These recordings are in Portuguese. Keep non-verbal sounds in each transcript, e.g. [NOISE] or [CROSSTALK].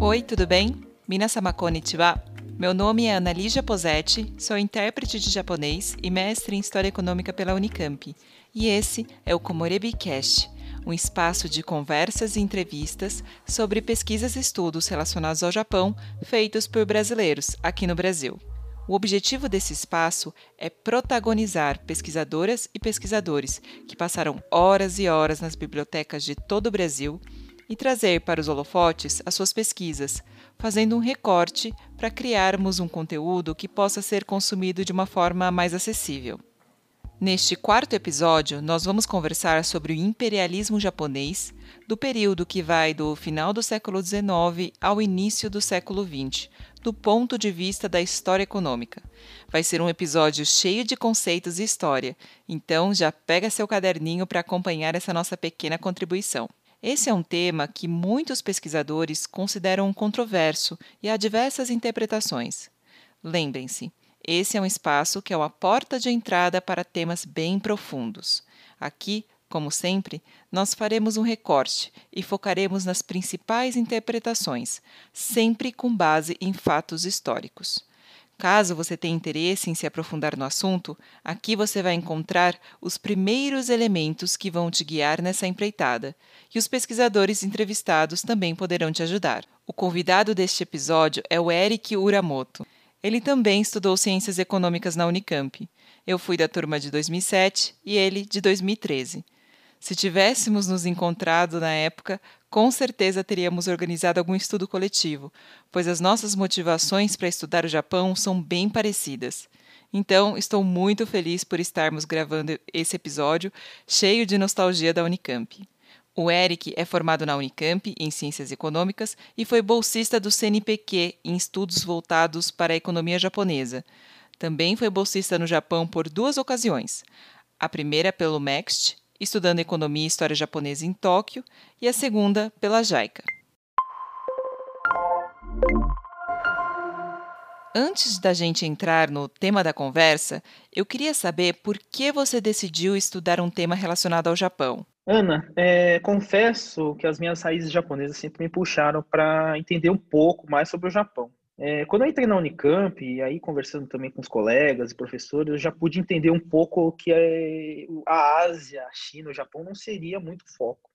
Oi, tudo bem? Minasan konnichiwa. Meu nome é Analígia Posetti, sou intérprete de japonês e mestre em História Econômica pela Unicamp. E esse é o Komorebi Cast, um espaço de conversas e entrevistas sobre pesquisas e estudos relacionados ao Japão feitos por brasileiros aqui no Brasil. O objetivo desse espaço é protagonizar pesquisadoras e pesquisadores que passaram horas e horas nas bibliotecas de todo o Brasil e trazer para os holofotes as suas pesquisas, fazendo um recorte para criarmos um conteúdo que possa ser consumido de uma forma mais acessível. Neste quarto episódio, nós vamos conversar sobre o imperialismo japonês do período que vai do final do século XIX ao início do século XX, do ponto de vista da história econômica. Vai ser um episódio cheio de conceitos e história, então já pega seu caderninho para acompanhar essa nossa pequena contribuição. Esse é um tema que muitos pesquisadores consideram controverso e há diversas interpretações. Lembrem-se, esse é um espaço que é uma porta de entrada para temas bem profundos. Aqui, como sempre, nós faremos um recorte e focaremos nas principais interpretações, sempre com base em fatos históricos. Caso você tenha interesse em se aprofundar no assunto, aqui você vai encontrar os primeiros elementos que vão te guiar nessa empreitada, e os pesquisadores entrevistados também poderão te ajudar. O convidado deste episódio é o Eric Uramoto. Ele também estudou Ciências Econômicas na Unicamp. Eu fui da turma de 2007 e ele de 2013. Se tivéssemos nos encontrado na época, com certeza teríamos organizado algum estudo coletivo, pois as nossas motivações para estudar o Japão são bem parecidas. Então, estou muito feliz por estarmos gravando esse episódio cheio de nostalgia da Unicamp. O Eric é formado na Unicamp em Ciências Econômicas e foi bolsista do CNPq em estudos voltados para a economia japonesa. Também foi bolsista no Japão por duas ocasiões. A primeira pelo MEXT estudando Economia e História Japonesa em Tóquio, e a segunda pela JICA. Antes da gente entrar no tema da conversa, eu queria saber por que você decidiu estudar um tema relacionado ao Japão. Ana, é, confesso que as minhas raízes japonesas sempre me puxaram para entender um pouco mais sobre o Japão. É, quando eu entrei na Unicamp, e aí conversando também com os colegas e professores, eu já pude entender um pouco que é, a Ásia, a China, o Japão não seria muito foco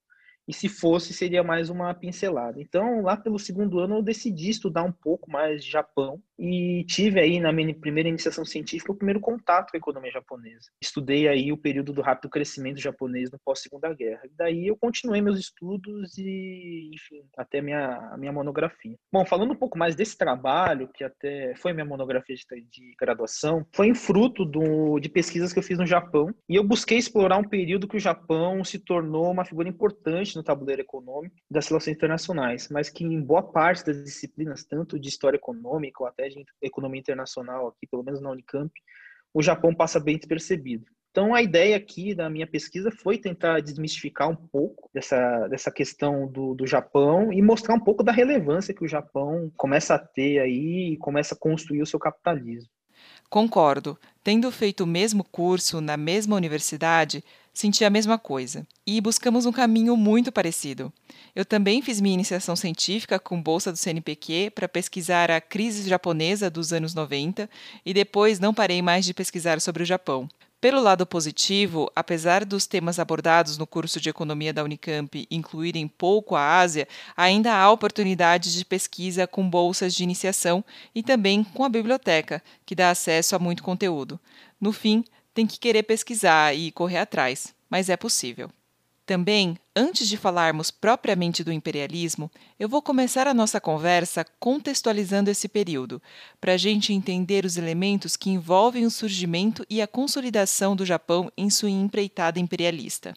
e se fosse, seria mais uma pincelada. Então, lá pelo segundo ano, eu decidi estudar um pouco mais de Japão e tive aí na minha primeira iniciação científica o primeiro contato com a economia japonesa. Estudei aí o período do rápido crescimento japonês no pós-segunda guerra. Daí eu continuei meus estudos e, enfim, até minha minha monografia. Bom, falando um pouco mais desse trabalho, que até foi minha monografia de, de graduação, foi em fruto do, de pesquisas que eu fiz no Japão e eu busquei explorar um período que o Japão se tornou uma figura importante no tabuleiro econômico das relações internacionais, mas que em boa parte das disciplinas, tanto de história econômica ou até de economia internacional aqui, pelo menos na Unicamp, o Japão passa bem despercebido. Então, a ideia aqui da minha pesquisa foi tentar desmistificar um pouco dessa, dessa questão do, do Japão e mostrar um pouco da relevância que o Japão começa a ter aí e começa a construir o seu capitalismo. Concordo. Tendo feito o mesmo curso na mesma universidade, senti a mesma coisa e buscamos um caminho muito parecido. Eu também fiz minha iniciação científica com bolsa do CNPq para pesquisar a crise japonesa dos anos 90 e depois não parei mais de pesquisar sobre o Japão. Pelo lado positivo, apesar dos temas abordados no curso de economia da Unicamp incluírem pouco a Ásia, ainda há oportunidades de pesquisa com bolsas de iniciação e também com a biblioteca, que dá acesso a muito conteúdo. No fim, tem que querer pesquisar e correr atrás, mas é possível. Também, antes de falarmos propriamente do imperialismo, eu vou começar a nossa conversa contextualizando esse período, para a gente entender os elementos que envolvem o surgimento e a consolidação do Japão em sua empreitada imperialista.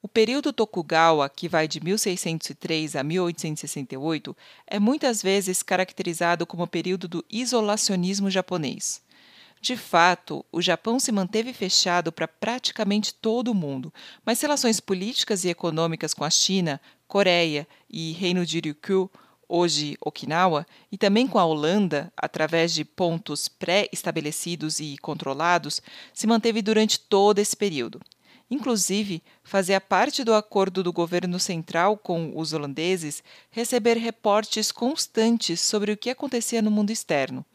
O período Tokugawa, que vai de 1603 a 1868, é muitas vezes caracterizado como período do isolacionismo japonês. De fato, o Japão se manteve fechado para praticamente todo o mundo, mas relações políticas e econômicas com a China, Coreia e Reino de Ryukyu, hoje Okinawa, e também com a Holanda, através de pontos pré-estabelecidos e controlados, se manteve durante todo esse período. Inclusive, fazia parte do acordo do governo central com os holandeses receber reportes constantes sobre o que acontecia no mundo externo.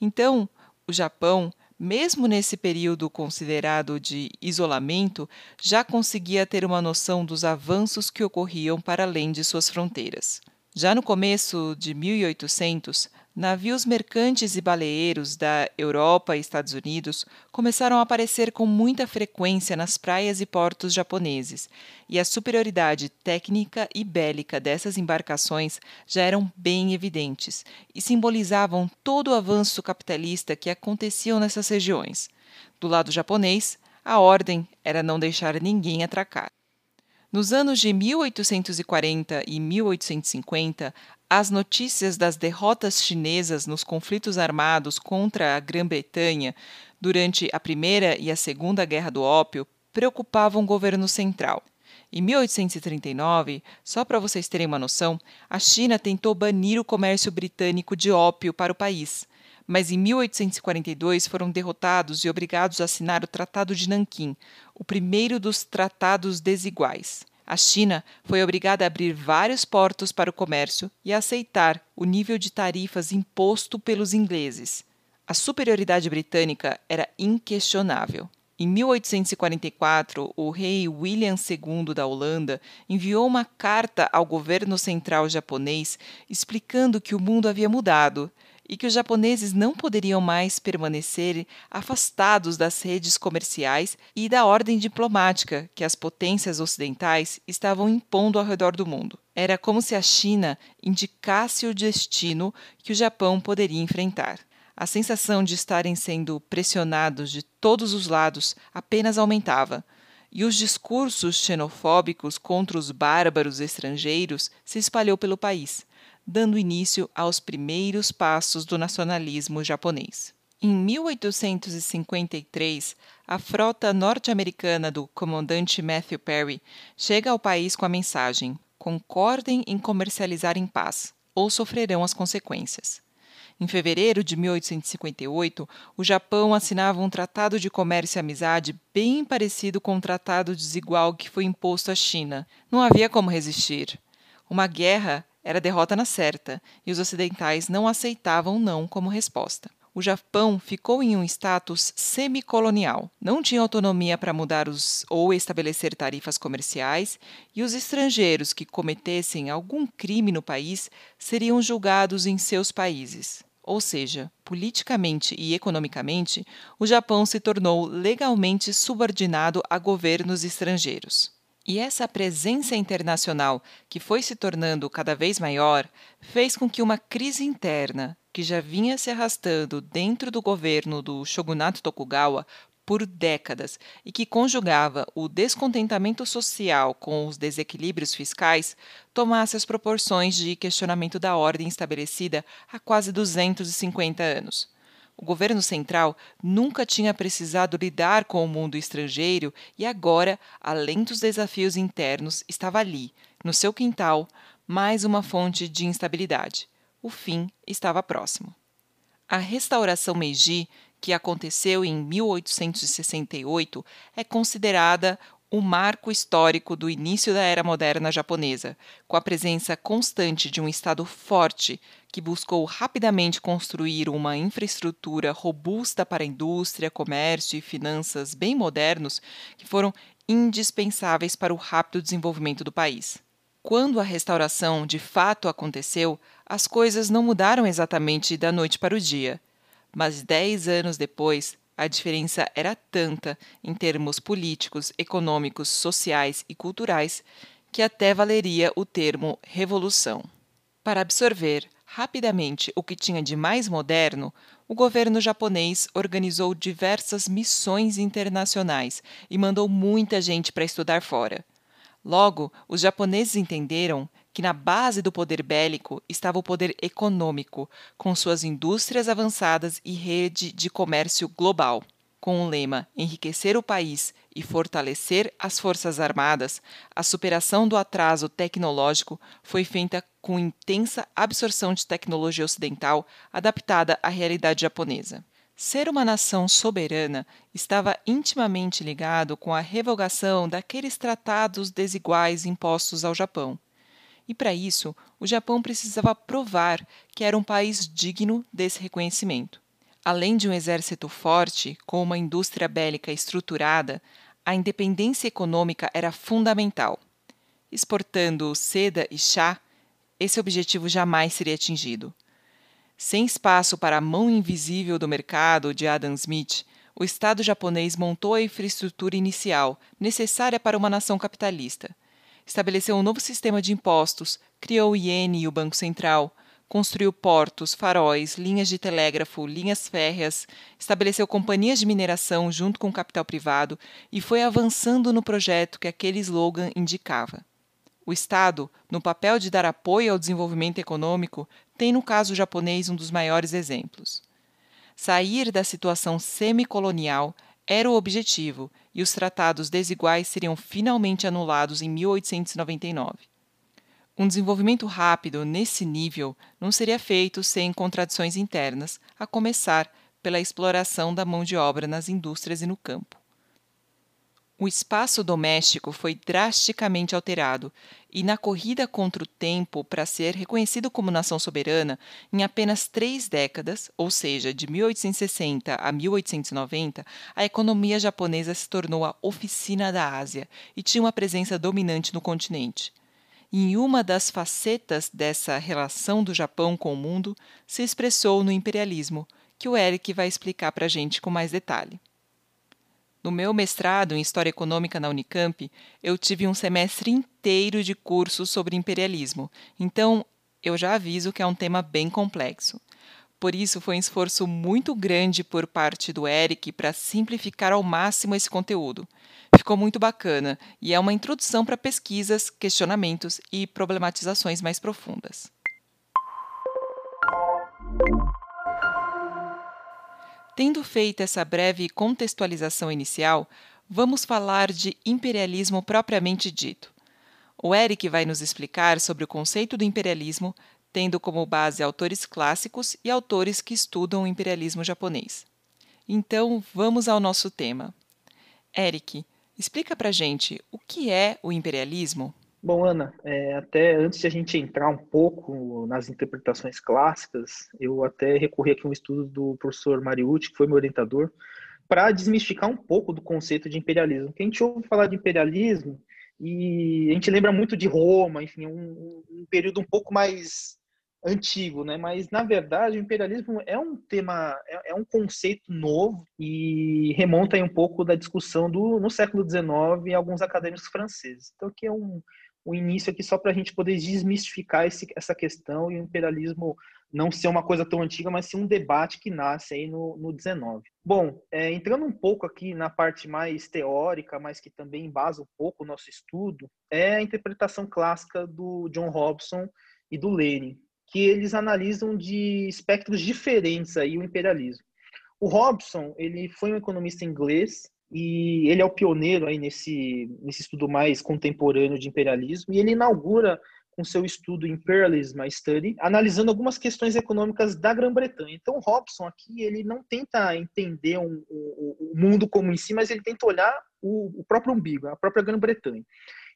Então, o Japão, mesmo nesse período considerado de isolamento, já conseguia ter uma noção dos avanços que ocorriam para além de suas fronteiras. Já no começo de 1800, navios mercantes e baleeiros da Europa e Estados Unidos começaram a aparecer com muita frequência nas praias e portos japoneses, e a superioridade técnica e bélica dessas embarcações já eram bem evidentes e simbolizavam todo o avanço capitalista que aconteciam nessas regiões. Do lado japonês, a ordem era não deixar ninguém atracar. Nos anos de 1840 e 1850, as notícias das derrotas chinesas nos conflitos armados contra a Grã-Bretanha durante a Primeira e a Segunda Guerra do Ópio preocupavam o governo central. Em 1839, só para vocês terem uma noção, a China tentou banir o comércio britânico de ópio para o país, mas em 1842 foram derrotados e obrigados a assinar o Tratado de Nanquim, o primeiro dos tratados desiguais. A China foi obrigada a abrir vários portos para o comércio e a aceitar o nível de tarifas imposto pelos ingleses. A superioridade britânica era inquestionável. Em 1844, o rei William II da Holanda enviou uma carta ao governo central japonês explicando que o mundo havia mudado e que os japoneses não poderiam mais permanecer afastados das redes comerciais e da ordem diplomática que as potências ocidentais estavam impondo ao redor do mundo. Era como se a China indicasse o destino que o Japão poderia enfrentar. A sensação de estarem sendo pressionados de todos os lados apenas aumentava e os discursos xenofóbicos contra os bárbaros estrangeiros se espalhou pelo país dando início aos primeiros passos do nacionalismo japonês. Em 1853, a frota norte-americana do comandante Matthew Perry chega ao país com a mensagem: concordem em comercializar em paz, ou sofrerão as consequências. Em fevereiro de 1858, o Japão assinava um tratado de comércio e amizade bem parecido com o tratado desigual que foi imposto à China. Não havia como resistir. Uma guerra era derrota na certa, e os ocidentais não aceitavam não como resposta. O Japão ficou em um status semicolonial. Não tinha autonomia para mudar os ou estabelecer tarifas comerciais, e os estrangeiros que cometessem algum crime no país seriam julgados em seus países. Ou seja, politicamente e economicamente, o Japão se tornou legalmente subordinado a governos estrangeiros. E essa presença internacional, que foi se tornando cada vez maior, fez com que uma crise interna, que já vinha se arrastando dentro do governo do shogunato Tokugawa por décadas e que conjugava o descontentamento social com os desequilíbrios fiscais, tomasse as proporções de questionamento da ordem estabelecida há quase 250 anos. O governo central nunca tinha precisado lidar com o mundo estrangeiro e agora, além dos desafios internos, estava ali, no seu quintal, mais uma fonte de instabilidade. O fim estava próximo. A restauração Meiji, que aconteceu em 1868, é considerada o marco histórico do início da era moderna japonesa, com a presença constante de um Estado forte que buscou rapidamente construir uma infraestrutura robusta para indústria, comércio e finanças bem modernos que foram indispensáveis para o rápido desenvolvimento do país. Quando a restauração de fato aconteceu, as coisas não mudaram exatamente da noite para o dia. Mas dez anos depois, a diferença era tanta em termos políticos, econômicos, sociais e culturais que até valeria o termo revolução. Para absorver rapidamente o que tinha de mais moderno, o governo japonês organizou diversas missões internacionais e mandou muita gente para estudar fora. Logo, os japoneses entenderam que na base do poder bélico estava o poder econômico, com suas indústrias avançadas e rede de comércio global. com o lema Enriquecer o país e fortalecer as Forças Armadas, a superação do atraso tecnológico foi feita com intensa absorção de tecnologia ocidental adaptada à realidade japonesa. Ser uma nação soberana estava intimamente ligado com a revogação daqueles tratados desiguais impostos ao Japão. E para isso, o Japão precisava provar que era um país digno desse reconhecimento. Além de um exército forte, com uma indústria bélica estruturada, a independência econômica era fundamental. Exportando seda e chá, esse objetivo jamais seria atingido. Sem espaço para a mão invisível do mercado de Adam Smith, o Estado japonês montou a infraestrutura inicial necessária para uma nação capitalista. Estabeleceu um novo sistema de impostos, criou o iene e o Banco Central, construiu portos, faróis, linhas de telégrafo, linhas férreas, estabeleceu companhias de mineração junto com o capital privado e foi avançando no projeto que aquele slogan indicava. O Estado, no papel de dar apoio ao desenvolvimento econômico, tem no caso japonês um dos maiores exemplos. Sair da situação semicolonial era o objetivo e os tratados desiguais seriam finalmente anulados em 1899. Um desenvolvimento rápido nesse nível não seria feito sem contradições internas, a começar pela exploração da mão de obra nas indústrias e no campo. O espaço doméstico foi drasticamente alterado, e na corrida contra o tempo para ser reconhecido como nação soberana, em apenas três décadas, ou seja, de 1860 a 1890, a economia japonesa se tornou a oficina da Ásia e tinha uma presença dominante no continente. Em uma das facetas dessa relação do Japão com o mundo se expressou no imperialismo, que o Eric vai explicar para a gente com mais detalhe. No meu mestrado em História Econômica na Unicamp, eu tive um semestre inteiro de cursos sobre imperialismo, então eu já aviso que é um tema bem complexo. Por isso, foi um esforço muito grande por parte do Eric para simplificar ao máximo esse conteúdo. Ficou muito bacana e é uma introdução para pesquisas, questionamentos e problematizações mais profundas. Tendo feito essa breve contextualização inicial, vamos falar de imperialismo propriamente dito. O Eric vai nos explicar sobre o conceito do imperialismo, tendo como base autores clássicos e autores que estudam o imperialismo japonês. Então, vamos ao nosso tema. Eric, explica pra gente o que é o imperialismo? Bom, Ana, é, até antes de a gente entrar um pouco nas interpretações clássicas, eu até recorri aqui a um estudo do professor Mariucci, que foi meu orientador, para desmistificar um pouco do conceito de imperialismo. A gente ouve falar de imperialismo e a gente lembra muito de Roma, enfim, um, um período um pouco mais antigo, né? Mas na verdade o imperialismo é um tema, é, é um conceito novo e remonta aí um pouco da discussão do no século XIX alguns acadêmicos franceses. Então que é um o início aqui só para a gente poder desmistificar esse, essa questão e o imperialismo não ser uma coisa tão antiga, mas sim um debate que nasce aí no, no 19. Bom, é, entrando um pouco aqui na parte mais teórica, mas que também embasa um pouco o nosso estudo, é a interpretação clássica do John Robson e do Lenin, que eles analisam de espectros diferentes aí o imperialismo. O Robson, ele foi um economista inglês e ele é o pioneiro aí nesse, nesse estudo mais contemporâneo de imperialismo, e ele inaugura com seu estudo Imperialism Study, analisando algumas questões econômicas da Grã-Bretanha. Então, Robson aqui ele não tenta entender um, o, o, mundo como em si, mas ele tenta olhar o, o próprio umbigo, a própria Grã-Bretanha.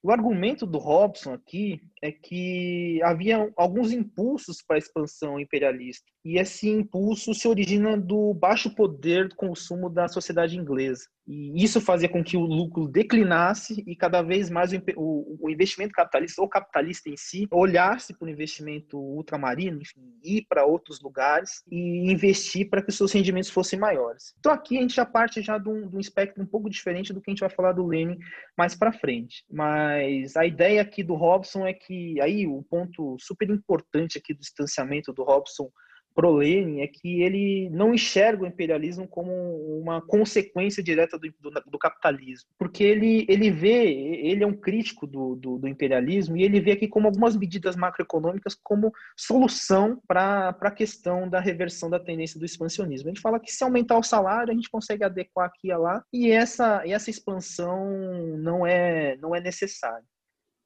O argumento do Robson aqui é que havia alguns impulsos para a expansão imperialista, e esse impulso se origina do baixo poder do consumo da sociedade inglesa. E isso fazia com que o lucro declinasse e cada vez mais o, o investimento capitalista, ou capitalista em si, olhasse para o investimento ultramarino, enfim, ir para outros lugares e investir para que os seus rendimentos fossem maiores. Então aqui a gente já parte já de um, de um espectro um pouco diferente do que a gente vai falar do Lenin mais para frente. Mas a ideia aqui do Robson é que aí o ponto super importante aqui do distanciamento do Robson pro Lenin é que ele não enxerga o imperialismo como uma consequência direta do, do, do capitalismo, porque ele, ele vê, ele é um crítico do, do, do, imperialismo e ele vê aqui como algumas medidas macroeconômicas como solução para a questão da reversão da tendência do expansionismo. Ele fala que se aumentar o salário, a gente consegue adequar aqui e lá, e essa, e essa expansão não é, não é necessária.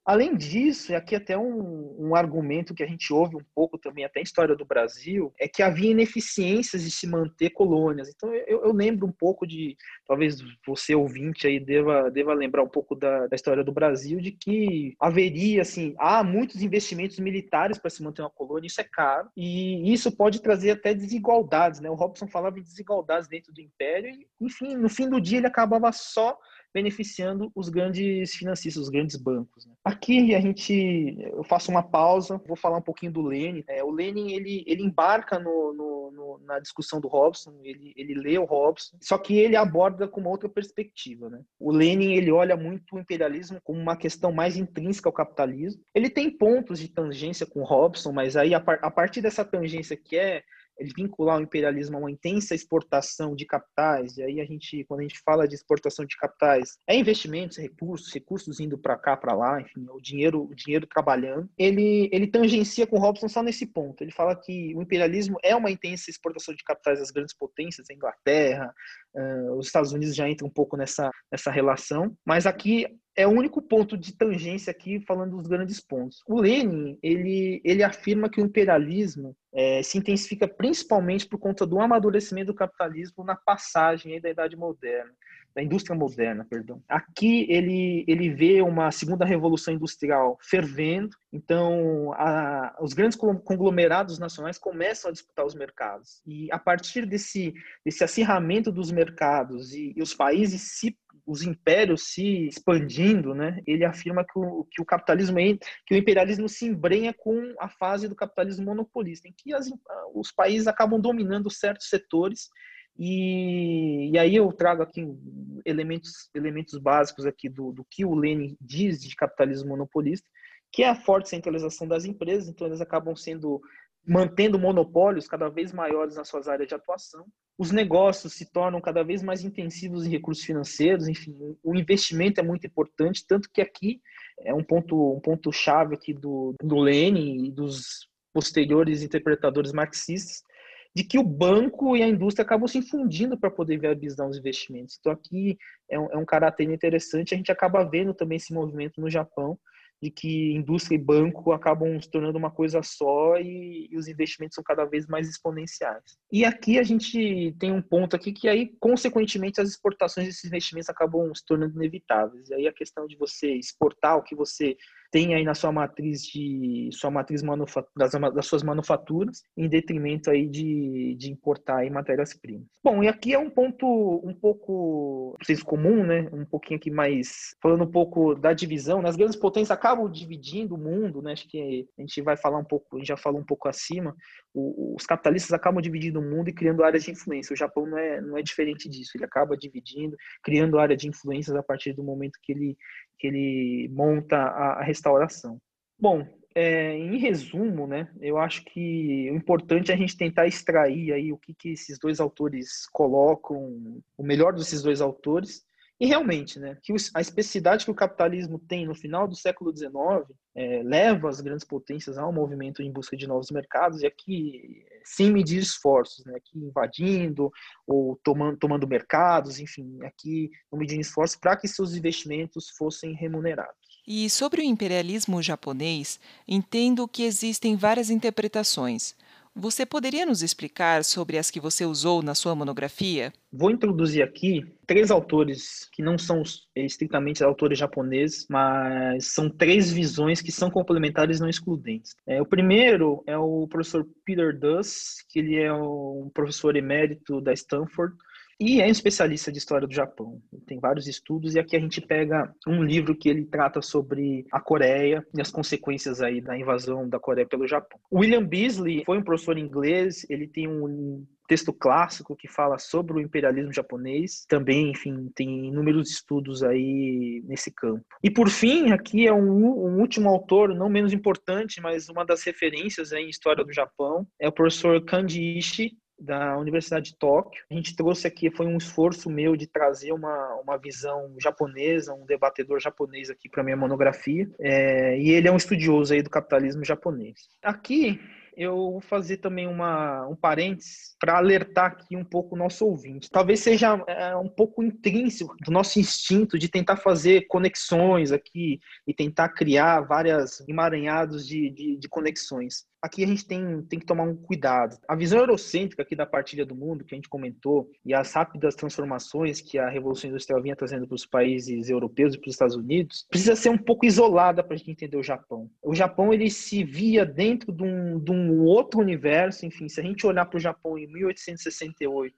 Além disso, e aqui até um, um, argumento que a gente ouve um pouco também, até em história do Brasil, é que havia ineficiências de se manter colônias. Então, eu, eu lembro um pouco de, talvez você ouvinte aí deva, deva lembrar um pouco da, da história do Brasil, de que haveria, assim, há muitos investimentos militares para se manter uma colônia, isso é caro, e isso pode trazer até desigualdades, né? O Robson falava em desigualdades dentro do Império, e, enfim, no fim do dia ele acabava só beneficiando os grandes financistas, os grandes bancos. Né? Aqui a gente, eu faço uma pausa, vou falar um pouquinho do Lenin. É, o Lenin ele, ele embarca no, no, no, na discussão do Robson, ele, ele lê o Robson, só que ele aborda com uma outra perspectiva. Né? O Lenin ele olha muito o imperialismo como uma questão mais intrínseca ao capitalismo. Ele tem pontos de tangência com o Robson, mas aí a, par, a partir dessa tangência que é vincular o imperialismo a uma intensa exportação de capitais, e aí a gente, quando a gente fala de exportação de capitais, é investimentos, recursos, recursos indo para cá, para lá, enfim, o dinheiro, o dinheiro trabalhando. Ele, ele tangencia com Robson só nesse ponto. Ele fala que o imperialismo é uma intensa exportação de capitais das grandes potências, a Inglaterra, uh, os Estados Unidos já entram um pouco nessa, nessa relação, mas aqui é o único ponto de tangência aqui falando dos grandes pontos. O Lenin ele, ele afirma que o imperialismo é, se intensifica principalmente por conta do amadurecimento do capitalismo na passagem da Idade Moderna, da indústria moderna, perdão. Aqui ele ele vê uma segunda revolução industrial fervendo, então a, os grandes conglomerados nacionais começam a disputar os mercados e a partir desse desse acirramento dos mercados e, e os países se os impérios se expandindo, né, ele afirma que o, que o capitalismo, que o imperialismo se embrenha com a fase do capitalismo monopolista, em que as, os países acabam dominando certos setores. E, e, aí eu trago aqui elementos, elementos básicos aqui do, do que o Lenin diz de capitalismo monopolista, que é a forte centralização das empresas, então eles acabam sendo mantendo monopólios cada vez maiores nas suas áreas de atuação. Os negócios se tornam cada vez mais intensivos em recursos financeiros, enfim, o investimento é muito importante, tanto que aqui é um ponto um ponto chave aqui do, do Lenin e dos posteriores interpretadores marxistas, de que o banco e a indústria acabam se fundindo para poder viabilizar os investimentos. Então aqui é um, é um caráter interessante, a gente acaba vendo também esse movimento no Japão, de que indústria e banco acabam se tornando uma coisa só e, e, os investimentos são cada vez mais exponenciais. E aqui a gente tem um ponto aqui que aí, consequentemente, as exportações desses investimentos acabam se tornando inevitáveis. E aí a questão de você exportar o que você tem aí na sua matriz de sua matriz das, das, suas manufaturas, em detrimento aí de, de importar aí matérias-primas. Bom, e aqui é um ponto um pouco comum, né? Um pouquinho aqui mais falando um pouco da divisão. Né? As grandes potências acabam dividindo o mundo, né? Acho que a gente vai falar um pouco, a gente já falou um pouco acima. O, os capitalistas acabam dividindo o mundo e criando áreas de influência. O Japão não é, não é diferente disso. Ele acaba dividindo, criando área de influências a partir do momento que ele que ele monta a, a restauração. Bom, é, em resumo, né, eu acho que o importante é a gente tentar extrair aí o que, que esses dois autores colocam, o melhor desses dois autores, e realmente, né, que a especificidade que o capitalismo tem no final do século XIX é, leva as grandes potências ao movimento em busca de novos mercados, e aqui sem medir esforços, né, aqui invadindo ou tomando, tomando mercados, enfim, aqui não medindo esforços para que seus investimentos fossem remunerados. E sobre o imperialismo japonês, entendo que existem várias interpretações. Você poderia nos explicar sobre as que você usou na sua monografia? Vou introduzir aqui três autores que não são estritamente autores japoneses, mas são três visões que são complementares e não excludentes. É, o primeiro é o professor Peter Duss, que ele é um professor emérito da Stanford, e é um especialista de história do Japão. Tem vários estudos e aqui a gente pega um livro que ele trata sobre a Coreia e as consequências aí da invasão da Coreia pelo Japão. William Beasley foi um professor inglês, ele tem um texto clássico que fala sobre o imperialismo japonês. Também, enfim, tem inúmeros estudos aí nesse campo. E por fim, aqui é um, um, último autor, não menos importante, mas uma das referências em história do Japão, é o professor Kanji Ishii, da Universidade de Tóquio. A gente trouxe aqui, foi um esforço meu de trazer uma, uma visão japonesa, um debatedor japonês aqui para minha monografia. É, e ele é um estudioso aí do capitalismo japonês. Aqui eu vou fazer também uma, um parênteses para alertar aqui um pouco o nosso ouvinte. Talvez seja é, um pouco intrínseco do nosso instinto de tentar fazer conexões aqui e tentar criar várias emaranhados de, de, de conexões aqui a gente tem, tem que tomar um cuidado. A visão eurocêntrica aqui da partilha do mundo, que a gente comentou, e as rápidas transformações que a Revolução Industrial vinha trazendo para os países europeus e para os Estados Unidos, precisa ser um pouco isolada para a gente entender o Japão. O Japão, ele se via dentro de um, de um outro universo, enfim, se a gente olhar para o Japão em 1868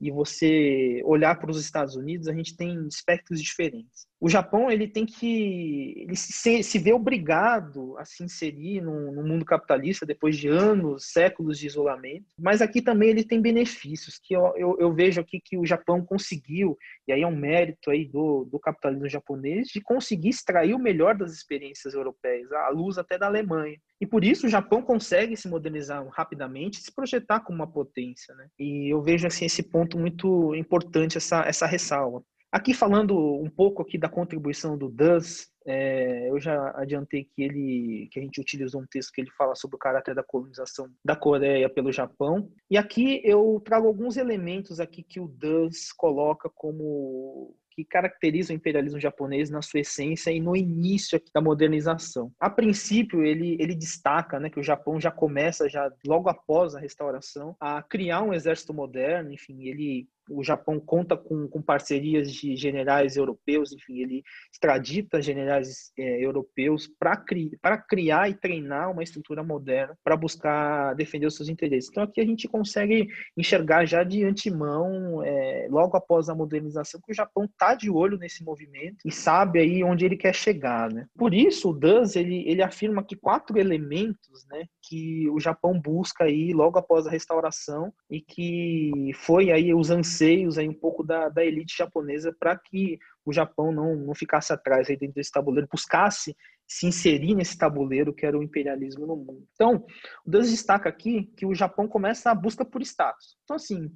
e você olhar para os Estados Unidos, a gente tem espectros diferentes o Japão ele tem que ele se, se vê obrigado a se inserir no, no, mundo capitalista depois de anos, séculos de isolamento. Mas aqui também ele tem benefícios que eu, eu, eu, vejo aqui que o Japão conseguiu e aí é um mérito aí do, do capitalismo japonês de conseguir extrair o melhor das experiências europeias, à luz até da Alemanha. E por isso o Japão consegue se modernizar rapidamente, se projetar como uma potência, né? E eu vejo assim esse ponto muito importante essa essa ressalva. Aqui falando um pouco aqui da contribuição do DUS, é, eu já adiantei que ele que a gente utilizou um texto que ele fala sobre o caráter da colonização da Coreia pelo Japão. E aqui eu trago alguns elementos aqui que o DUS coloca como que caracteriza o imperialismo japonês na sua essência e no início da modernização. A princípio, ele, ele destaca né, que o Japão já começa, já logo após a restauração, a criar um exército moderno, enfim, ele o Japão conta com, com parcerias de generais europeus, enfim, ele extradita generais é, europeus para cri, criar e treinar uma estrutura moderna para buscar defender os seus interesses. Então aqui a gente consegue enxergar já de antemão, é, logo após a modernização, que o Japão está de olho nesse movimento e sabe aí onde ele quer chegar. Né? Por isso, o Duz ele, ele afirma que quatro elementos né, que o Japão busca aí logo após a restauração e que foi aí os anseios aí um pouco da, da elite japonesa para que o Japão não, não ficasse atrás aí dentro desse tabuleiro, buscasse se inserir nesse tabuleiro que era o imperialismo no mundo. Então, o Deus destaca aqui que o Japão começa a busca por status. Então, assim,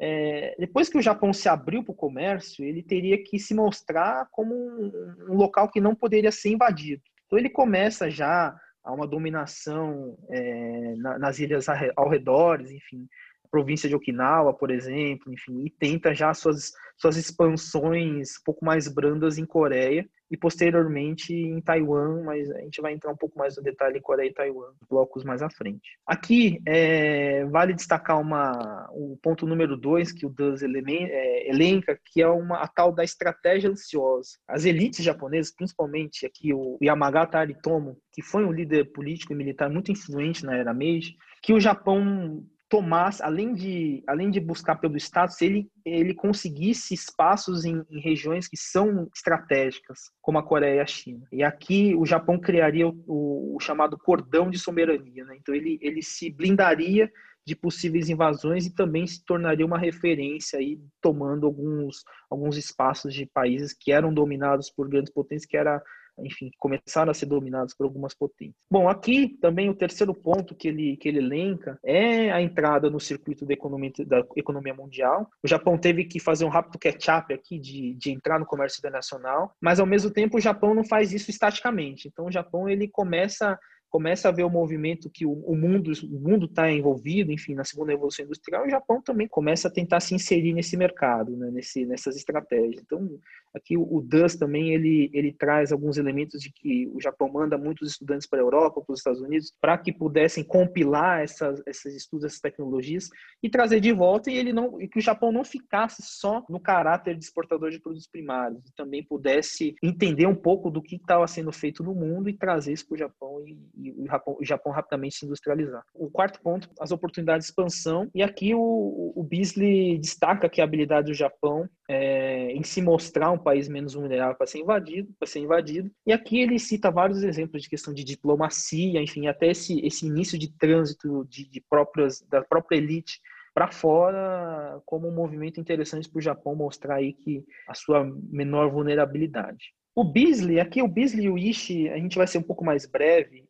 é, depois que o Japão se abriu para o comércio, ele teria que se mostrar como um, um, local que não poderia ser invadido. Então, ele começa já a uma dominação é, na, nas ilhas ao redor, enfim, província de Okinawa, por exemplo, enfim, e tenta já suas, suas expansões um pouco mais brandas em Coreia e posteriormente em Taiwan, mas a gente vai entrar um pouco mais no detalhe Coreia e Taiwan, blocos mais à frente. Aqui é, vale destacar uma, o ponto número dois que o Duz é, elenca, que é uma, a tal da estratégia ansiosa. As elites japonesas, principalmente aqui o Yamagata Aritomo, que foi um líder político e militar muito influente na era Meiji, que o Japão tomasse, além de, além de buscar pelo status, ele, ele conseguisse espaços em, em, regiões que são estratégicas, como a Coreia e a China. E aqui o Japão criaria o, o chamado cordão de soberania. Né? Então ele, ele se blindaria de possíveis invasões e também se tornaria uma referência aí tomando alguns alguns espaços de países que eram dominados por grandes potências que era enfim, começaram a ser dominados por algumas potências. Bom, aqui também o terceiro ponto que ele, que ele elenca é a entrada no circuito da economia, da economia mundial. O Japão teve que fazer um rápido catch-up aqui de, de entrar no comércio internacional, mas ao mesmo tempo o Japão não faz isso estaticamente. Então o Japão ele começa começa a ver o movimento que o, mundo o mundo está envolvido, enfim, na segunda revolução industrial, o Japão também começa a tentar se inserir nesse mercado, né, nesse, nessas estratégias. Então, aqui o, o DUS também ele ele traz alguns elementos de que o Japão manda muitos estudantes para a Europa, para os Estados Unidos, para que pudessem compilar essas esses estudos, essas tecnologias e trazer de volta e ele não e que o Japão não ficasse só no caráter de exportador de produtos primários, e também pudesse entender um pouco do que estava sendo feito no mundo e trazer isso para o Japão e e o, Japão, o, Japão, rapidamente se industrializar. O quarto ponto, as oportunidades de expansão. E aqui o, o Beasley destaca que a habilidade do Japão é, em se mostrar um país menos vulnerável para ser invadido, para ser invadido. E aqui ele cita vários exemplos de questão de diplomacia, enfim, até esse, esse início de trânsito de, de próprias, da própria elite para fora como um movimento interessante para o Japão mostrar aí que a sua menor vulnerabilidade. O Beasley, aqui o Beasley e o Ishii, a gente vai ser um pouco mais breve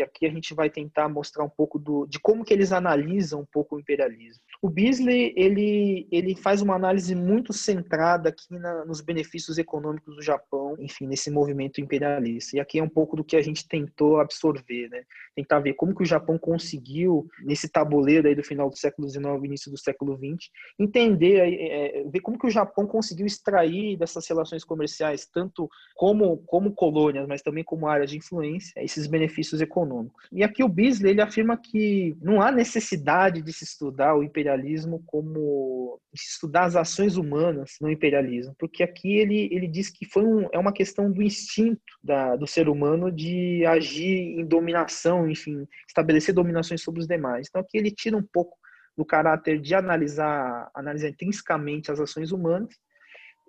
e aqui a gente vai tentar mostrar um pouco do, de como que eles analisam um pouco o imperialismo. O Beasley ele, ele faz uma análise muito centrada aqui na, nos benefícios econômicos do Japão, enfim, nesse movimento imperialista. E aqui é um pouco do que a gente tentou absorver, né? Tentar ver como que o Japão conseguiu, nesse tabuleiro aí do final do século XIX início do século XX, entender, é, ver como que o Japão conseguiu extrair dessas relações comerciais, tanto como, como colônias, mas também como área de influência, esses benefícios econômicos. E aqui o Beasley ele afirma que não há necessidade de se estudar o imperialismo como estudar as ações humanas no imperialismo, porque aqui ele, ele diz que foi um, é uma questão do instinto da, do ser humano de agir em dominação, enfim, estabelecer dominações sobre os demais. Então aqui ele tira um pouco do caráter de analisar, analisar intrinsecamente as ações humanas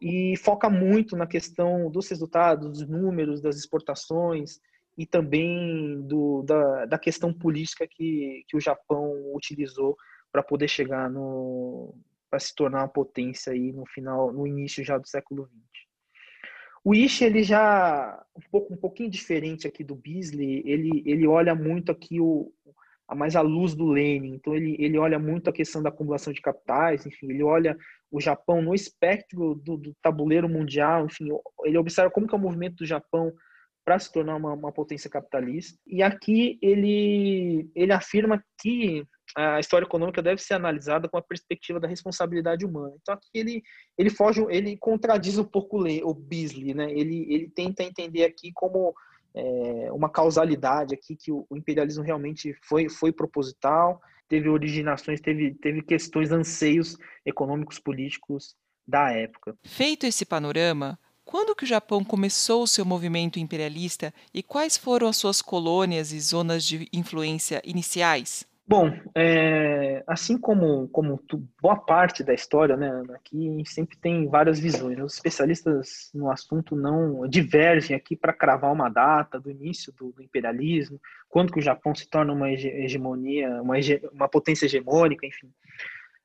e foca muito na questão dos resultados, dos números, das exportações e também do, da, da questão política que, que o Japão utilizou para poder chegar no para se tornar uma potência aí no final, no início já do século XX. O Ishi ele já um pouco um pouquinho diferente aqui do Beasley, ele ele olha muito aqui o a mais a luz do Lenin, então ele ele olha muito a questão da acumulação de capitais, enfim, ele olha o Japão no espectro do, do tabuleiro mundial, enfim, ele observa como que é o movimento do Japão para se tornar uma, uma potência capitalista. E aqui ele ele afirma que a história econômica deve ser analisada com a perspectiva da responsabilidade humana. Então aqui ele ele foge, ele contradiz um pouco o Beasley, né? Ele ele tenta entender aqui como é, uma causalidade aqui que o, o, imperialismo realmente foi foi proposital, teve originações, teve teve questões, anseios econômicos políticos da época. Feito esse panorama, quando que o Japão começou o seu movimento imperialista e quais foram as suas colônias e zonas de influência iniciais? Bom, é, assim como, como tu, boa parte da história, né, aqui sempre tem várias visões. Os especialistas no assunto não divergem aqui para cravar uma data do início do, do, imperialismo, quando que o Japão se torna uma hegemonia, uma, uma potência hegemônica, enfim.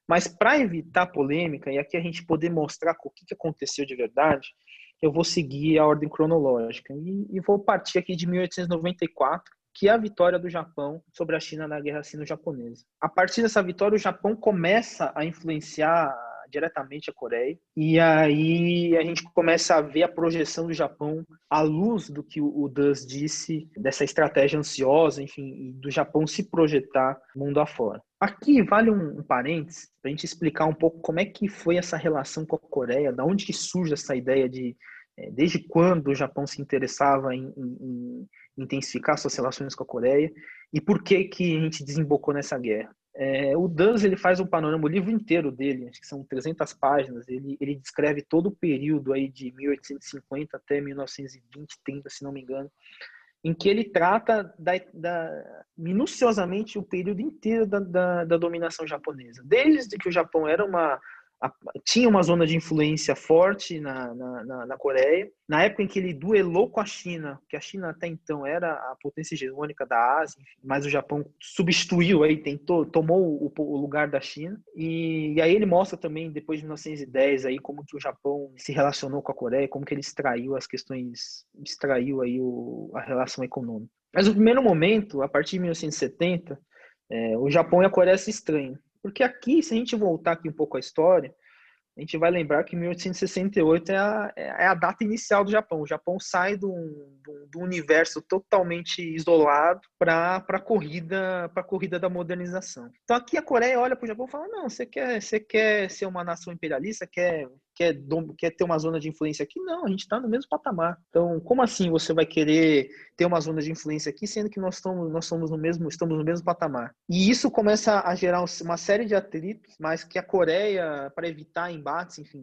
Mas para evitar polêmica e aqui a gente poder mostrar o que, que aconteceu de verdade, eu vou seguir a ordem cronológica e, e vou partir aqui de 1894 que é a vitória do Japão sobre a China na Guerra Sino-Japonesa. A partir dessa vitória, o Japão começa a influenciar diretamente a Coreia. E aí a gente começa a ver a projeção do Japão à luz do que o Dus disse, dessa estratégia ansiosa, enfim, do Japão se projetar mundo afora. Aqui vale um, um parênteses para a gente explicar um pouco como é que foi essa relação com a Coreia, da onde que surge essa ideia de é, desde quando o Japão se interessava em, em, em intensificar suas relações com a Coreia e por que que a gente desembocou nessa guerra. É, o Dans ele faz um panorama, o livro inteiro dele, acho que são 300 páginas, ele, ele descreve todo o período aí de 1850 até 1920, 30, se não me engano, em que ele trata da, da, minuciosamente o período inteiro da, da, da dominação japonesa. Desde que o Japão era uma a, tinha uma zona de influência forte na, na, na, na, Coreia. Na época em que ele duelou com a China, que a China até então era a potência hegemônica da Ásia, mas o Japão substituiu aí, tentou, tomou o, o lugar da China. E, e, aí ele mostra também, depois de 1910, aí, como que o Japão se relacionou com a Coreia, como que ele extraiu as questões, extraiu aí o, a relação econômica. Mas no primeiro momento, a partir de 1970, é, o Japão e a Coreia se estranham. Porque aqui, se a gente voltar aqui um pouco à história, a gente vai lembrar que 1868 é a, é a data inicial do Japão. O Japão sai do, do, do universo totalmente isolado para a corrida, corrida da modernização. Então aqui a Coreia olha para o Japão e fala: não, você quer, você quer ser uma nação imperialista, quer quer, quer ter uma zona de influência aqui. Não, a gente está no mesmo patamar. Então, como assim você vai querer ter uma zona de influência aqui, sendo que nós estamos, nós somos no mesmo, estamos no mesmo patamar? E isso começa a gerar uma série de atritos, mas que a Coreia, para evitar embates, enfim,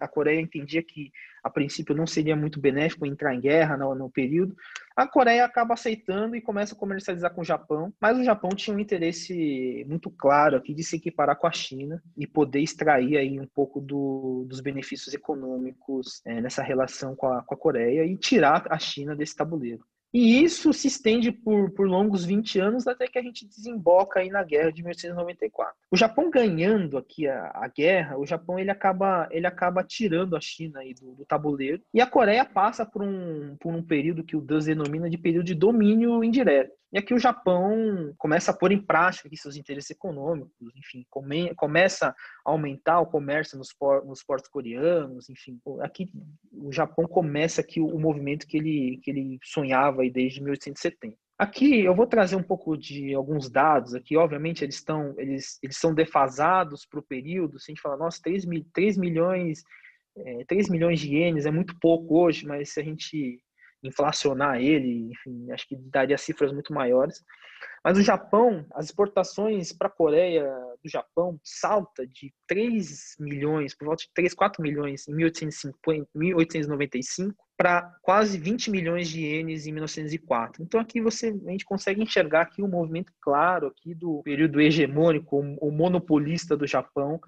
a Coreia entendia que a princípio não seria muito benéfico entrar em guerra no, no período, a Coreia acaba aceitando e começa a comercializar com o Japão, mas o Japão tinha um interesse muito claro aqui de se equiparar com a China e poder extrair aí um pouco do, dos benefícios econômicos é, nessa relação com a, com a Coreia e tirar a China desse tabuleiro. E isso se estende por, por longos 20 anos até que a gente desemboca aí na guerra de 1894. O Japão ganhando aqui a, a guerra, o Japão ele acaba, ele acaba tirando a China aí do, do, tabuleiro e a Coreia passa por um, por um período que o Deus denomina de período de domínio indireto. E aqui o Japão começa a pôr em prática seus interesses econômicos, enfim, come, começa a aumentar o comércio nos, por, nos portos coreanos, enfim. Aqui o Japão começa aqui o, o movimento que ele, que ele sonhava aí desde 1870. Aqui eu vou trazer um pouco de alguns dados aqui, obviamente eles estão eles, eles são defasados para o período, se a gente fala, nossa, 3, mil, 3 milhões é, 3 milhões de ienes é muito pouco hoje, mas se a gente inflacionar ele, enfim, acho que daria cifras muito maiores. Mas o Japão, as exportações para a Coreia do Japão salta de 3 milhões, por volta de 3, 4 milhões em 1850, 1895 para quase 20 milhões de ienes em 1904. Então aqui você a gente consegue enxergar aqui um movimento claro aqui do período hegemônico, o monopolista do Japão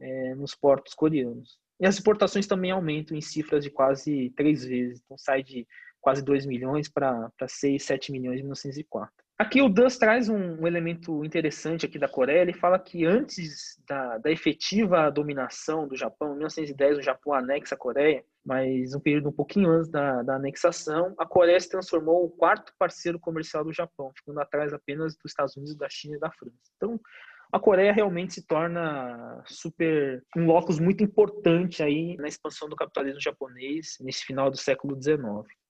é, nos portos coreanos. E as exportações também aumentam em cifras de quase três vezes. Então sai de quase 2 milhões para 6, 7 milhões em 1904. Aqui o Dus traz um, um, elemento interessante aqui da Coreia. Ele fala que antes da, da efetiva dominação do Japão, em 1910 o Japão anexa a Coreia, mas um período um pouquinho antes da, da anexação, a Coreia se transformou o quarto parceiro comercial do Japão, ficando atrás apenas dos Estados Unidos, da China e da França. Então, a Coreia realmente se torna super um locus muito importante aí na expansão do capitalismo japonês nesse final do século XIX.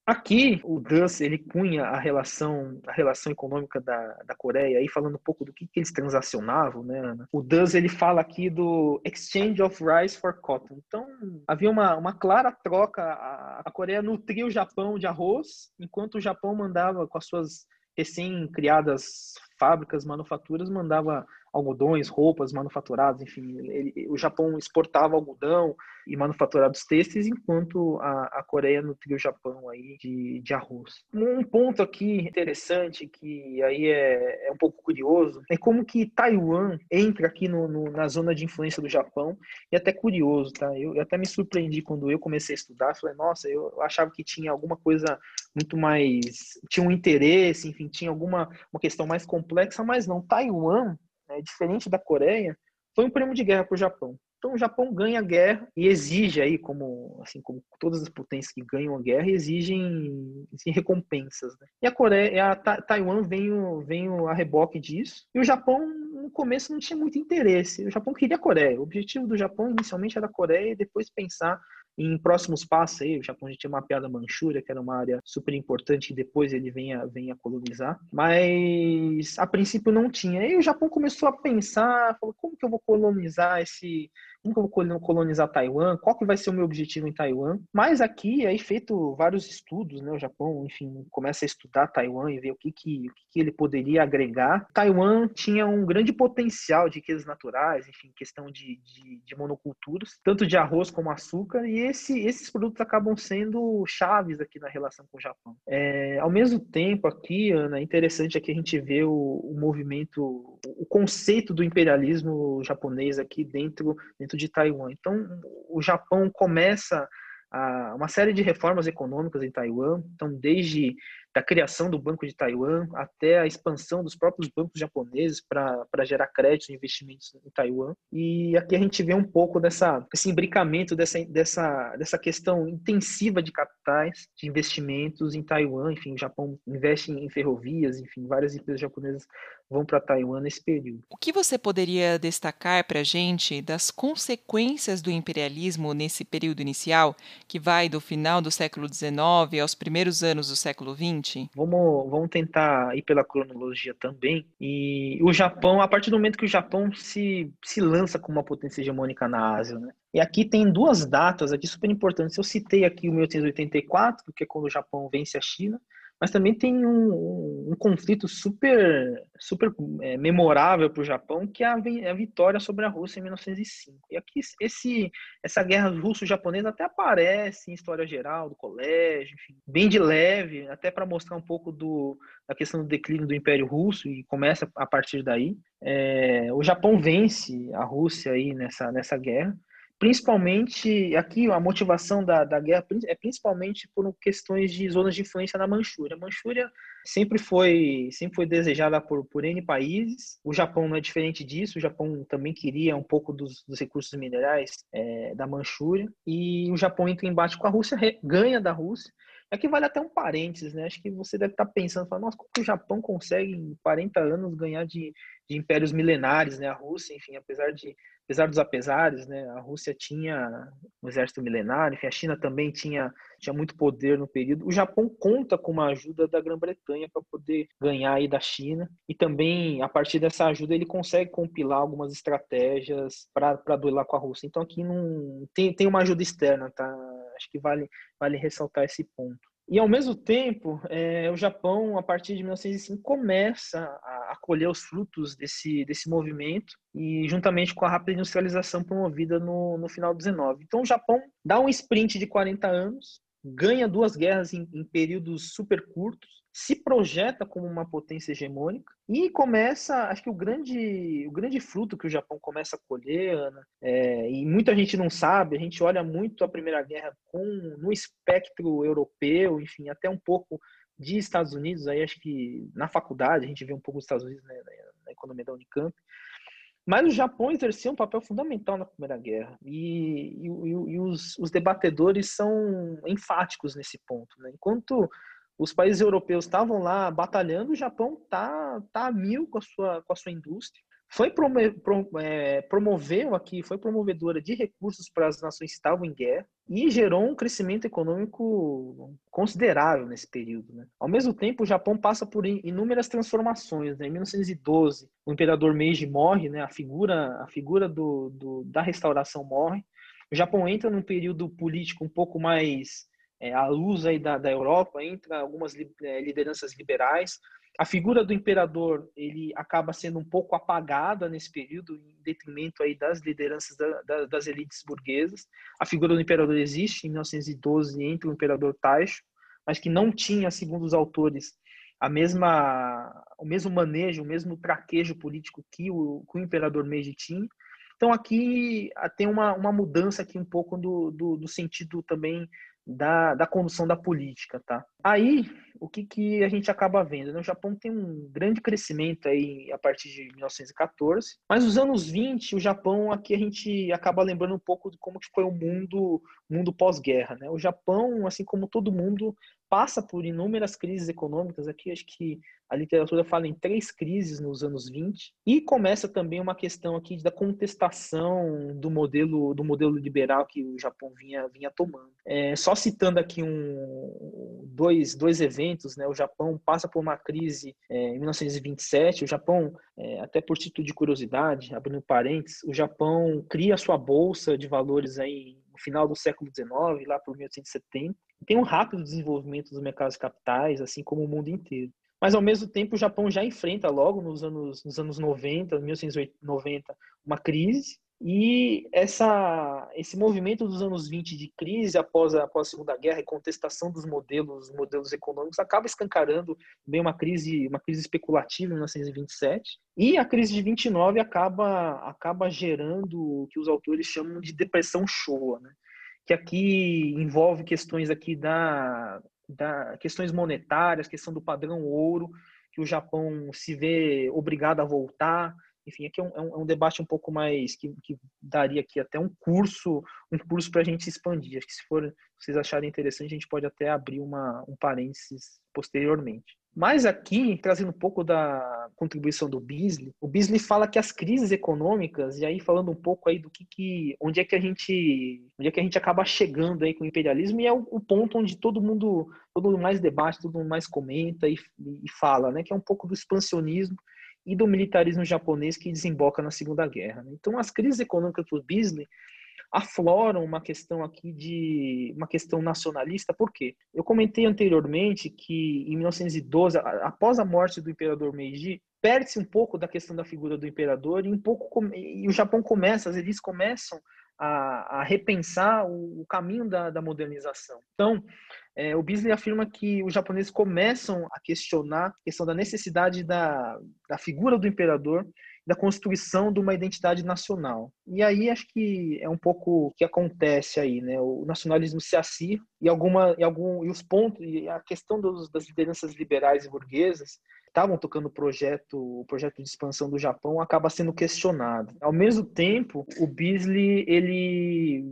Aqui, o Dus, ele cunha a relação, a relação econômica da, da Coreia, aí falando um pouco do que, que eles transacionavam, né, Ana? O Dus, ele fala aqui do exchange of rice for cotton. Então, havia uma, uma clara troca, a, a Coreia nutria o Japão de arroz, enquanto o Japão mandava com as suas recém-criadas fábricas, manufaturas, mandava algodões, roupas manufaturadas, enfim, ele, o Japão exportava algodão e manufaturados têxteis, enquanto a, a Coreia nutria o Japão aí de, de arroz. Um ponto aqui interessante, que aí é, é um pouco curioso, é como que Taiwan entra aqui no, no, na zona de influência do Japão, e até curioso, tá? Eu, eu até me surpreendi quando eu comecei a estudar, falei, nossa, eu achava que tinha alguma coisa muito mais, tinha um interesse, enfim, tinha alguma uma questão mais complexa, mas não, Taiwan né, diferente da Coreia, foi um prêmio de guerra para o Japão. Então o Japão ganha a guerra e exige aí, como assim como todas as potências que ganham a guerra, exigem assim, recompensas. Né? E a Coreia, a Taiwan vem, o, vem o, a reboque disso. E o Japão no começo não tinha muito interesse. O Japão queria a Coreia. O objetivo do Japão inicialmente era a Coreia e depois pensar em próximos passos aí, o Japão já tinha mapeado a Manchúria, que era uma área super importante, que depois ele venha, venha colonizar, mas a princípio não tinha. Aí o Japão começou a pensar, falou, como que eu vou colonizar esse, como que eu vou colonizar Taiwan, qual que vai ser o meu objetivo em Taiwan. Mas aqui, aí feito vários estudos, né, o Japão, enfim, começa a estudar Taiwan e ver o que, que, o que, que ele poderia agregar. Taiwan tinha um grande potencial de riquezas naturais, enfim, questão de, de, de monoculturas, tanto de arroz como açúcar, e esse, esses produtos acabam sendo chaves aqui na relação com o Japão. É, ao mesmo tempo, aqui, Ana, é interessante aqui a gente ver o, o movimento, o conceito do imperialismo japonês aqui dentro, dentro de Taiwan. Então, o Japão começa a, uma série de reformas econômicas em Taiwan, então desde da criação do Banco de Taiwan até a expansão dos próprios bancos japoneses para gerar crédito e investimentos em Taiwan. E aqui a gente vê um pouco dessa, desse imbricamento, dessa, dessa, dessa questão intensiva de capitais, de investimentos em Taiwan. Enfim, o Japão investe em ferrovias, enfim, várias empresas japonesas vão para Taiwan nesse período. O que você poderia destacar para a gente das consequências do imperialismo nesse período inicial, que vai do final do século XIX aos primeiros anos do século XX? Gente. Vamos, vamos tentar ir pela cronologia também. E o Japão, a partir do momento que o Japão se, se lança como uma potência hegemônica na Ásia, né? E aqui tem duas datas aqui super importantes. Eu citei aqui o 1884, que é quando o Japão vence a China, mas também tem um, um, um conflito super, super é, memorável para o Japão, que é a, a, vitória sobre a Rússia em 1905. E aqui esse, essa guerra russo-japonesa até aparece em história geral do colégio, enfim, bem de leve, até para mostrar um pouco do, da questão do declínio do Império Russo e começa a partir daí. É, o Japão vence a Rússia aí nessa, nessa guerra principalmente aqui a motivação da, da guerra é principalmente por questões de zonas de influência na Manchúria. A Manchúria sempre foi sempre foi desejada por, por N países. O Japão não é diferente disso. O Japão também queria um pouco dos, dos recursos minerais é, da Manchúria e o Japão entra em embate com a Rússia, ganha da Rússia. Aqui vale até um parênteses, né? Acho que você deve estar pensando, falando, nossa, como que o Japão consegue em 40 anos ganhar de, de impérios milenares, né? A Rússia, enfim, apesar de apesar dos apesares, né, a Rússia tinha um exército milenário, enfim, a China também tinha, tinha muito poder no período. O Japão conta com uma ajuda da Grã-Bretanha para poder ganhar aí da China e também a partir dessa ajuda ele consegue compilar algumas estratégias para duelar com a Rússia. Então aqui não tem, tem uma ajuda externa, tá? Acho que vale vale ressaltar esse ponto. E ao mesmo tempo, é, o Japão, a partir de 1905, começa a, colher os frutos desse, desse movimento e juntamente com a rápida industrialização promovida no, no final do 19. Então, o Japão dá um sprint de 40 anos, ganha duas guerras em, em, períodos super curtos, se projeta como uma potência hegemônica e começa, acho que o grande, o grande fruto que o Japão começa a colher, Ana, é, e muita gente não sabe, a gente olha muito a Primeira Guerra com no espectro europeu, enfim, até um pouco de Estados Unidos, aí acho que na faculdade a gente vê um pouco dos Estados Unidos né, na economia da Unicamp, mas o Japão exercia um papel fundamental na Primeira Guerra e, e, e os, os, debatedores são enfáticos nesse ponto. Né? Enquanto os países europeus estavam lá batalhando, o Japão tá, tá a mil com a sua, com a sua indústria foi é, promoveu aqui, foi promovedora de recursos para as nações que estavam em guerra e gerou um crescimento econômico considerável nesse período. Né? Ao mesmo tempo, o Japão passa por inúmeras transformações. Né? Em 1912, o imperador Meiji morre, né? a figura, a figura do, do, da restauração morre. O Japão entra num período político um pouco mais é, à luz aí da, da Europa, entra algumas é, lideranças liberais, a figura do imperador ele acaba sendo um pouco apagada nesse período em detrimento aí das lideranças da, da, das elites burguesas. A figura do imperador existe em 1912 entre o imperador Taisho, mas que não tinha, segundo os autores, a mesma o mesmo manejo, o mesmo traquejo político que o, que o imperador Meiji tinha. Então aqui ah, tem uma, uma mudança aqui um pouco do, do, do sentido também da, da condução da política, tá? Aí, o que, que a gente acaba vendo? Né? O Japão tem um grande crescimento aí a partir de 1914, mas nos anos 20, o Japão, aqui a gente acaba lembrando um pouco de como que foi o mundo, mundo pós-guerra, né? O Japão, assim como todo mundo, passa por inúmeras crises econômicas, aqui acho que a literatura fala em três crises nos anos 20 e começa também uma questão aqui da contestação do modelo do modelo liberal que o Japão vinha vinha tomando. É, só citando aqui um dois, dois eventos, né? O Japão passa por uma crise é, em 1927. O Japão, é, até por título de curiosidade, abrindo parênteses, o Japão cria a sua bolsa de valores aí no final do século XIX, lá por 1870. Tem um rápido desenvolvimento dos mercados capitais, assim como o mundo inteiro. Mas, ao mesmo tempo, o Japão já enfrenta logo nos anos, nos anos 90, 1990, uma crise. E essa, esse movimento dos anos 20 de crise após a, após a Segunda Guerra e contestação dos modelos, modelos econômicos acaba escancarando bem uma crise, uma crise especulativa em 1927. E a crise de 29 acaba, acaba gerando o que os autores chamam de depressão Showa, né? que aqui envolve questões aqui da, da questões monetárias, questão do padrão ouro, que o Japão se vê obrigado a voltar. Enfim, aqui é um, é um é debate um pouco mais que, que, daria aqui até um curso, um curso para a gente expandir. Acho que se for vocês acharem interessante, a gente pode até abrir uma, um parênteses posteriormente. Mas aqui, trazendo um pouco da contribuição do Beasley, o Beasley fala que as crises econômicas, e aí falando um pouco aí do que, que onde é que a gente, onde é que a gente acaba chegando aí com o imperialismo, e é o, o ponto onde todo mundo, todo mundo mais debate, todo mundo mais comenta e, e fala, né, que é um pouco do expansionismo e do militarismo japonês que desemboca na Segunda Guerra. Né? Então, as crises econômicas do Beasley afloram uma questão aqui de uma questão nacionalista, por quê? Eu comentei anteriormente que em 1912, após a morte do imperador Meiji, perde-se um pouco da questão da figura do imperador e um pouco e o Japão começa, as começam a, a repensar o, o caminho da, da, modernização. Então, é, o Beasley afirma que os japoneses começam a questionar a questão da necessidade da, da figura do imperador da construção de uma identidade nacional. E aí acho que é um pouco o que acontece aí, né? O nacionalismo se acirra e alguma e algum e os pontos e a questão dos, das lideranças liberais e burguesas estavam tocando o projeto, o projeto de expansão do Japão acaba sendo questionado. Ao mesmo tempo, o Beasley ele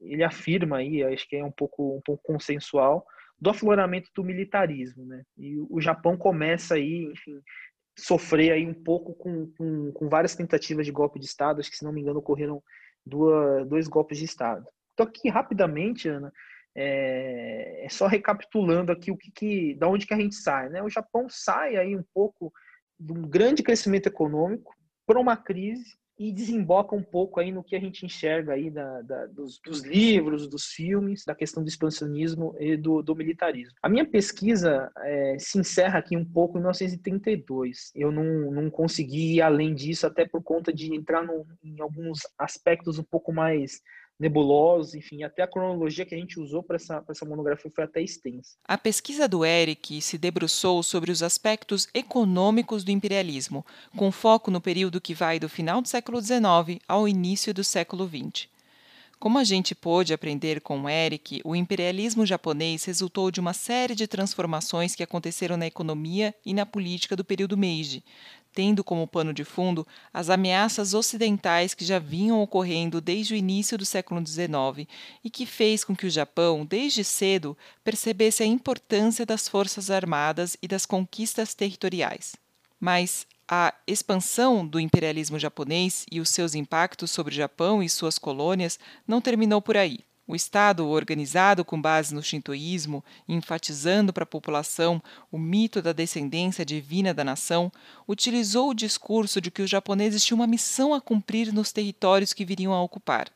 ele afirma aí, acho que é um pouco um pouco consensual do afloramento do militarismo, né? E o Japão começa aí, enfim, sofrer aí um pouco com, com, com, várias tentativas de golpe de Estado. Acho que, se não me engano, ocorreram duas, dois golpes de Estado. Então, aqui, rapidamente, Ana, é, é só recapitulando aqui o que, que, da onde que a gente sai. Né? O Japão sai aí um pouco de um grande crescimento econômico para uma crise e desemboca um pouco aí no que a gente enxerga aí da, da, dos, dos, livros, dos filmes, da questão do expansionismo e do, do militarismo. A minha pesquisa é, se encerra aqui um pouco em 1932. Eu não, não consegui ir além disso, até por conta de entrar no, em alguns aspectos um pouco mais nebulosos, enfim, até a cronologia que a gente usou para essa, essa monografia foi até extensa. A pesquisa do Eric se debruçou sobre os aspectos econômicos do imperialismo, com foco no período que vai do final do século XIX ao início do século XX. Como a gente pôde aprender com Eric, o imperialismo japonês resultou de uma série de transformações que aconteceram na economia e na política do período Meiji, tendo como pano de fundo as ameaças ocidentais que já vinham ocorrendo desde o início do século XIX e que fez com que o Japão, desde cedo, percebesse a importância das forças armadas e das conquistas territoriais. Mas a expansão do imperialismo japonês e os seus impactos sobre o Japão e suas colônias não terminou por aí. O Estado, organizado com base no shintoísmo, enfatizando para a população o mito da descendência divina da nação, utilizou o discurso de que os japoneses tinham uma missão a cumprir nos territórios que viriam a ocupar.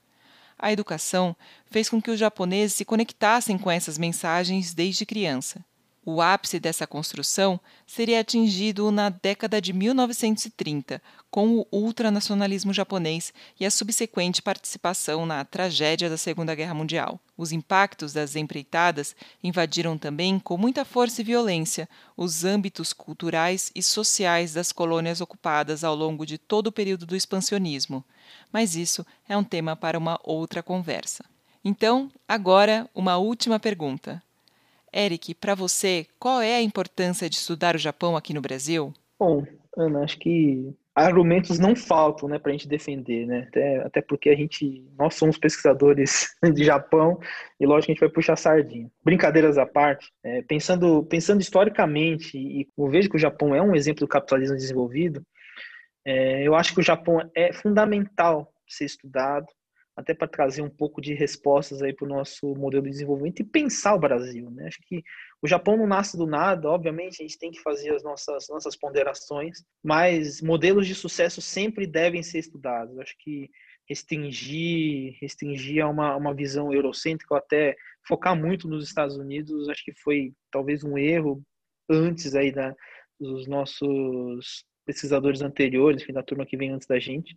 A educação fez com que os japoneses se conectassem com essas mensagens desde criança. O ápice dessa construção seria atingido na década de 1930, com o ultranacionalismo japonês e a subsequente participação na tragédia da Segunda Guerra Mundial. Os impactos das empreitadas invadiram também, com muita força e violência, os âmbitos culturais e sociais das colônias ocupadas ao longo de todo o período do expansionismo. Mas isso é um tema para uma outra conversa. Então, agora, uma última pergunta. Eric, para você, qual é a importância de estudar o Japão aqui no Brasil? Bom, Ana, acho que argumentos não faltam, né, para a gente defender, né? Até, até porque a gente, nós somos pesquisadores [LAUGHS] de Japão e lógico a gente vai puxar sardinha. Brincadeiras à parte, é, pensando, pensando historicamente e eu vejo que o Japão é um exemplo do capitalismo desenvolvido, é, eu acho que o Japão é fundamental ser estudado até para trazer um pouco de respostas aí para o nosso modelo de desenvolvimento e pensar o Brasil, né? Acho que o Japão não nasce do nada, obviamente a gente tem que fazer as nossas nossas ponderações, mas modelos de sucesso sempre devem ser estudados. Acho que restringir restringir a uma, uma visão eurocêntrica ou até focar muito nos Estados Unidos, acho que foi talvez um erro antes aí da, dos nossos pesquisadores anteriores, enfim, da turma que vem antes da gente.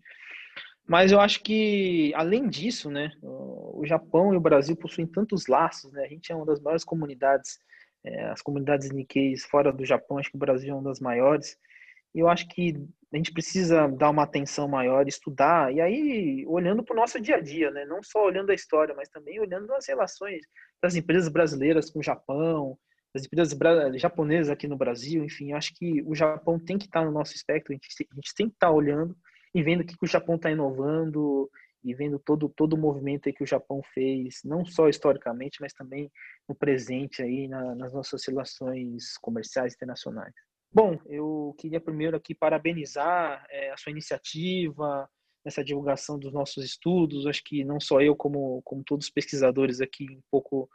Mas eu acho que, além disso, né, o Japão e o Brasil possuem tantos laços, né? A gente é uma das maiores comunidades, é, as comunidades Nikkeis fora do Japão, acho que o Brasil é uma das maiores. E eu acho que a gente precisa dar uma atenção maior, estudar, e aí olhando para o nosso dia a dia, né? Não só olhando a história, mas também olhando as relações das empresas brasileiras com o Japão, das empresas japonesas aqui no Brasil, enfim, acho que o Japão tem que estar no nosso espectro, a gente, a gente tem que estar olhando e vendo o que, o Japão está inovando e vendo todo, todo o movimento que o Japão fez, não só historicamente, mas também no presente aí na, nas nossas relações comerciais internacionais. Bom, eu queria primeiro aqui parabenizar é, a sua iniciativa, nessa divulgação dos nossos estudos. Acho que não só eu, como, como todos os pesquisadores aqui, um pouco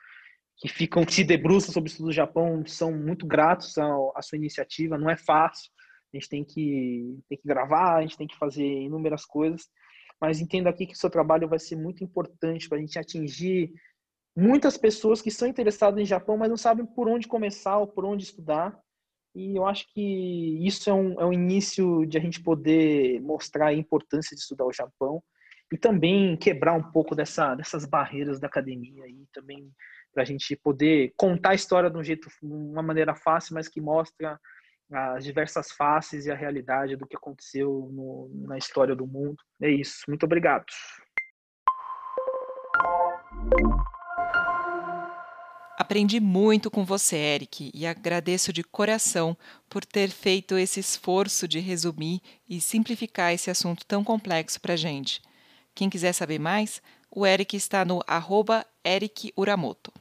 que ficam, que se debruçam sobre o estudo do Japão, são muito gratos à sua iniciativa. Não é fácil, a gente tem que, tem que gravar, a gente tem que fazer inúmeras coisas, mas entendo aqui que o seu trabalho vai ser muito importante para a gente atingir muitas pessoas que são interessadas em Japão, mas não sabem por onde começar ou por onde estudar. E eu acho que isso é um, é um início de a gente poder mostrar a importância de estudar o Japão e também quebrar um pouco dessa, dessas barreiras da academia e também para a gente poder contar a história de um jeito, uma maneira fácil, mas que mostra as diversas faces e a realidade do que aconteceu no, na história do mundo. É isso. Muito obrigado. Aprendi muito com você, Eric, e agradeço de coração por ter feito esse esforço de resumir e simplificar esse assunto tão complexo para gente. Quem quiser saber mais, o Eric está no arroba Eric Uramoto.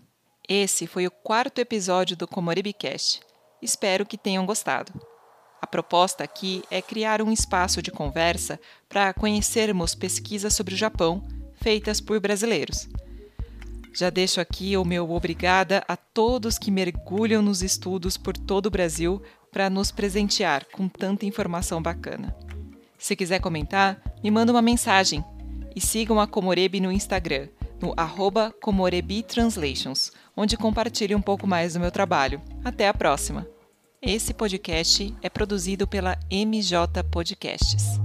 Esse foi o quarto episódio do Comoribicast. Espero que tenham gostado. A proposta aqui é criar um espaço de conversa para conhecermos pesquisas sobre o Japão feitas por brasileiros. Já deixo aqui o meu obrigada a todos que mergulham nos estudos por todo o Brasil para nos presentear com tanta informação bacana. Se quiser comentar, me manda uma mensagem e sigam a Comorebi no Instagram, no arroba Translations, onde compartilho um pouco mais do meu trabalho. Até a próxima! Esse podcast é produzido pela MJ Podcasts.